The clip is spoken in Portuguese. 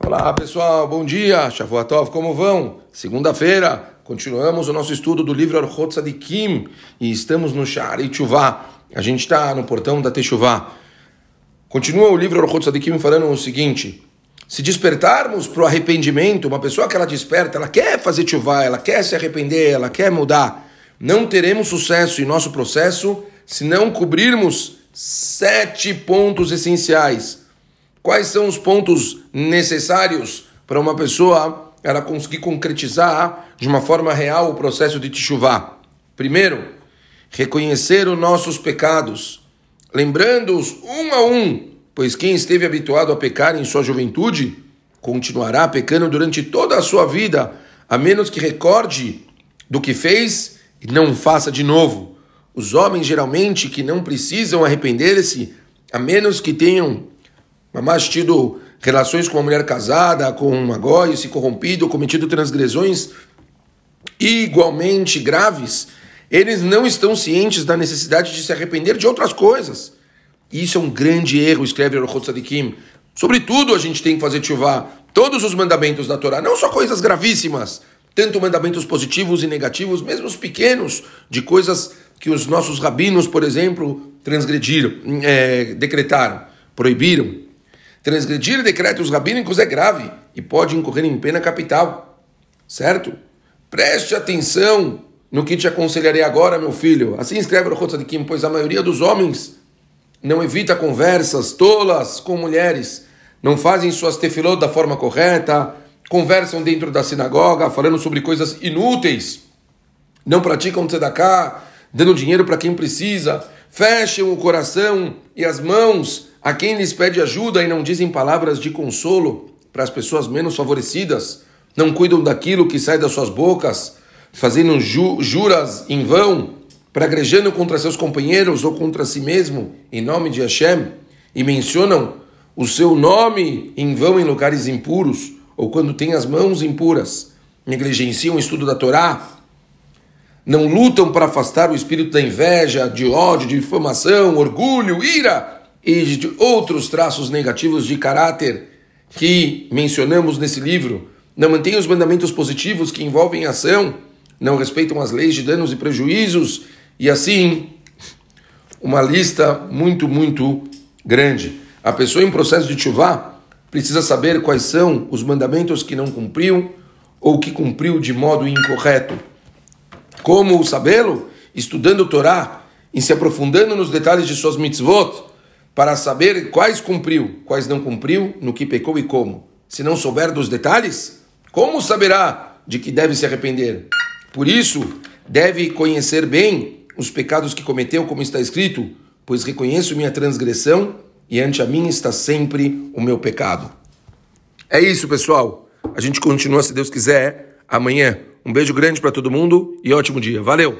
Olá pessoal, bom dia, Shavuatov, como vão? Segunda-feira, continuamos o nosso estudo do livro Orchot Sadikim e estamos no Shari Teshuvah. A gente está no portão da Teshuvah. Continua o livro Orchot Sadikim falando o seguinte: se despertarmos para o arrependimento, uma pessoa que ela desperta, ela quer fazer Teshuvah, ela quer se arrepender, ela quer mudar, não teremos sucesso em nosso processo se não cobrirmos sete pontos essenciais Quais são os pontos necessários para uma pessoa ela conseguir concretizar de uma forma real o processo de Teshuvah? Primeiro, reconhecer os nossos pecados, lembrando-os um a um, pois quem esteve habituado a pecar em sua juventude continuará pecando durante toda a sua vida, a menos que recorde do que fez e não faça de novo. Os homens geralmente que não precisam arrepender-se, a menos que tenham mas tido relações com uma mulher casada, com uma goi, se corrompido, cometido transgressões igualmente graves, eles não estão cientes da necessidade de se arrepender de outras coisas. Isso é um grande erro, escreve Rochot Sadikim. Sobretudo a gente tem que fazer tchuvá todos os mandamentos da Torá, não só coisas gravíssimas, tanto mandamentos positivos e negativos, mesmo os pequenos, de coisas que os nossos rabinos, por exemplo, transgrediram, é, decretaram, proibiram. Transgredir decretos rabínicos é grave e pode incorrer em pena capital. Certo? Preste atenção no que te aconselharei agora, meu filho. Assim escreve o Kim, pois a maioria dos homens não evita conversas tolas com mulheres, não fazem suas tefilot da forma correta, conversam dentro da sinagoga falando sobre coisas inúteis, não praticam tzedakah, dando dinheiro para quem precisa, fecham o coração e as mãos a quem lhes pede ajuda e não dizem palavras de consolo para as pessoas menos favorecidas, não cuidam daquilo que sai das suas bocas, fazendo ju juras em vão, pragrejando contra seus companheiros ou contra si mesmo, em nome de Hashem, e mencionam o seu nome em vão em lugares impuros, ou quando têm as mãos impuras, negligenciam o estudo da Torá, não lutam para afastar o espírito da inveja, de ódio, de difamação, orgulho, ira, e de outros traços negativos de caráter que mencionamos nesse livro, não mantêm os mandamentos positivos que envolvem ação, não respeitam as leis de danos e prejuízos, e assim, uma lista muito, muito grande. A pessoa em processo de chuvá precisa saber quais são os mandamentos que não cumpriu ou que cumpriu de modo incorreto. Como sabê-lo? Estudando o Torá e se aprofundando nos detalhes de suas mitzvot, para saber quais cumpriu, quais não cumpriu, no que pecou e como. Se não souber dos detalhes, como saberá de que deve se arrepender? Por isso, deve conhecer bem os pecados que cometeu, como está escrito, pois reconheço minha transgressão e ante a mim está sempre o meu pecado. É isso, pessoal. A gente continua, se Deus quiser, amanhã. Um beijo grande para todo mundo e ótimo dia. Valeu!